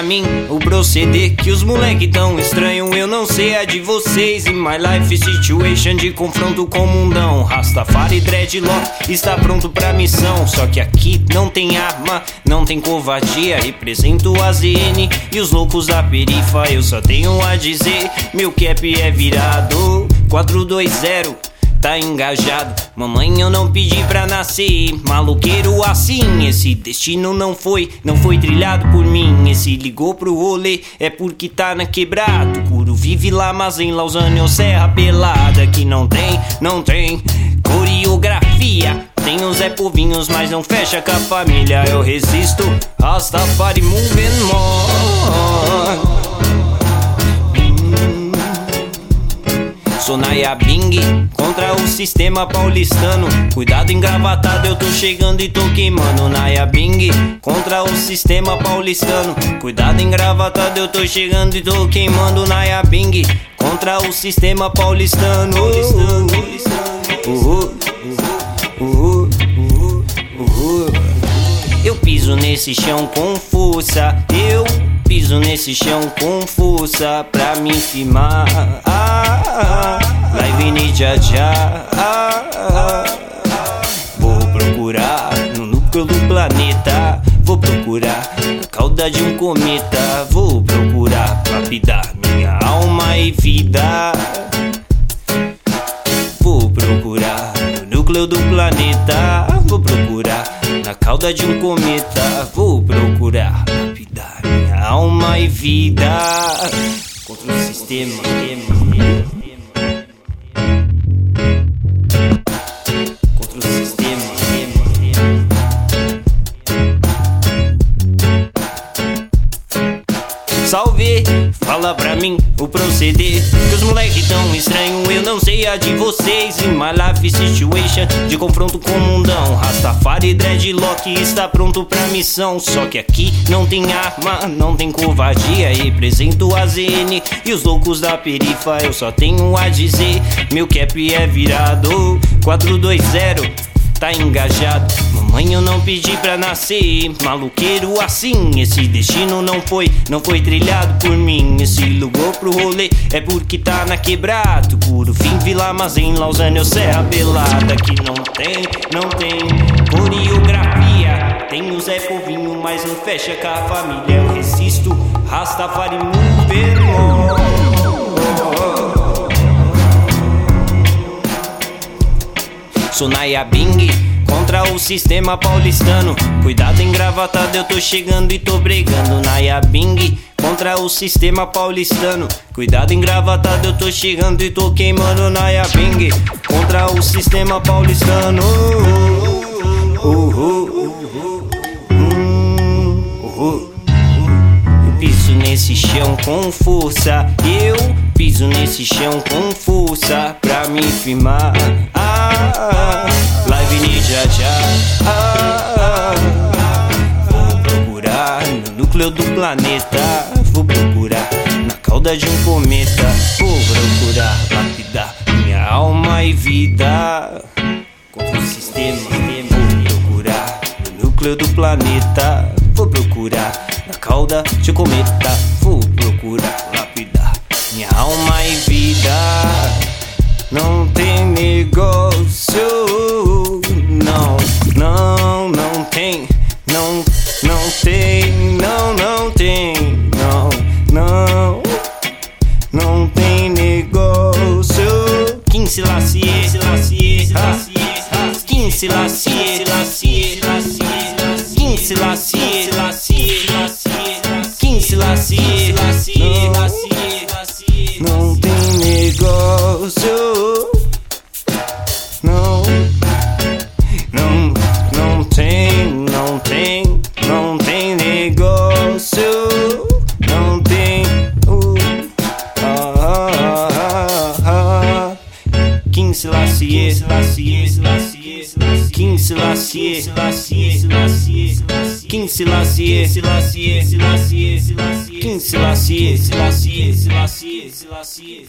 mim o proceder que os moleque tão estranho. Eu não sei a de vocês. In my life situation de confronto com o mundão. Rastafari dreadlock está pronto pra missão. Só que aqui não tem arma, não tem covardia. Represento a ZN e os loucos da perifa. Eu só tenho a dizer: meu cap é virado. 420 tá engajado. Mamãe, eu não pedi pra nascer, maluqueiro assim. Esse destino não foi, não foi trilhado por mim. Esse ligou pro rolê, é porque tá na quebrado. Curo vive lá, mas em Lausanne ou Serra Pelada. Que não tem, não tem coreografia. Tem os Zé Povinhos, mas não fecha com a família. Eu resisto, Rastafari moving Sou Naya Bing contra o sistema paulistano. Cuidado engravatado, eu tô chegando e tô queimando. Naya Bing contra o sistema paulistano. Cuidado engravatado, eu tô chegando e tô queimando. Naya Bing contra o sistema paulistano. Uhul, uhul, uhul, eu piso nesse chão com força. Eu piso nesse chão com força pra me firmar. Ah, ah, live ninja já. Ah, vou procurar no núcleo do planeta. Vou procurar na cauda de um cometa. Vou procurar lapidar minha alma e vida. Vou procurar no núcleo do planeta. Vou procurar na cauda de um cometa. Vou procurar alma e vida contra o sistema. Salve, fala pra mim o proceder. Que os moleque tão estranho, eu não sei a de vocês. In my life situation de confronto com o mundão. Rastafari dreadlock está pronto pra missão. Só que aqui não tem arma, não tem covardia. Represento a ZN e os loucos da perifa. Eu só tenho a dizer: meu cap é virado 420 tá engajado. Mamãe, eu não pedi pra nascer, maluqueiro assim. Esse destino não foi, não foi trilhado por mim. Esse lugar pro rolê é porque tá na quebrado. Puro fim, Vila, mas em Lausanne ou Serra Pelada. Que não tem, não tem coreografia. Tem o Zé Povinho, mas não fecha com a família. Eu resisto, Rastafari moving on. Sou Naya Bing contra o sistema paulistano. Cuidado engravatado, eu tô chegando e tô brigando. Naya Bing contra o sistema paulistano. Cuidado engravatado, eu tô chegando e tô queimando. Naya Bing contra o sistema paulistano. Uhul, hum, uhul. Eu piso nesse chão com força. Eu piso nesse chão com força pra me firmar. Ah, live ninja já. Ah, vou procurar no núcleo do planeta. Vou procurar na cauda de um cometa. Vou procurar lapidar minha alma e vida contra o sistema. Vou procurar no núcleo do planeta. Vou procurar na cauda de um cometa. Vou procurar lapidar minha alma e vida. Não tem negócio, não, não, não tem, não, não tem, não, não tem, não, não, não tem negócio. Quem se lacie, se lacie, se lacie, quem se lacie, se lacie, se lacie, se lacie, se lacie, se lacie. Quem se lacie, se lacie, se lacie,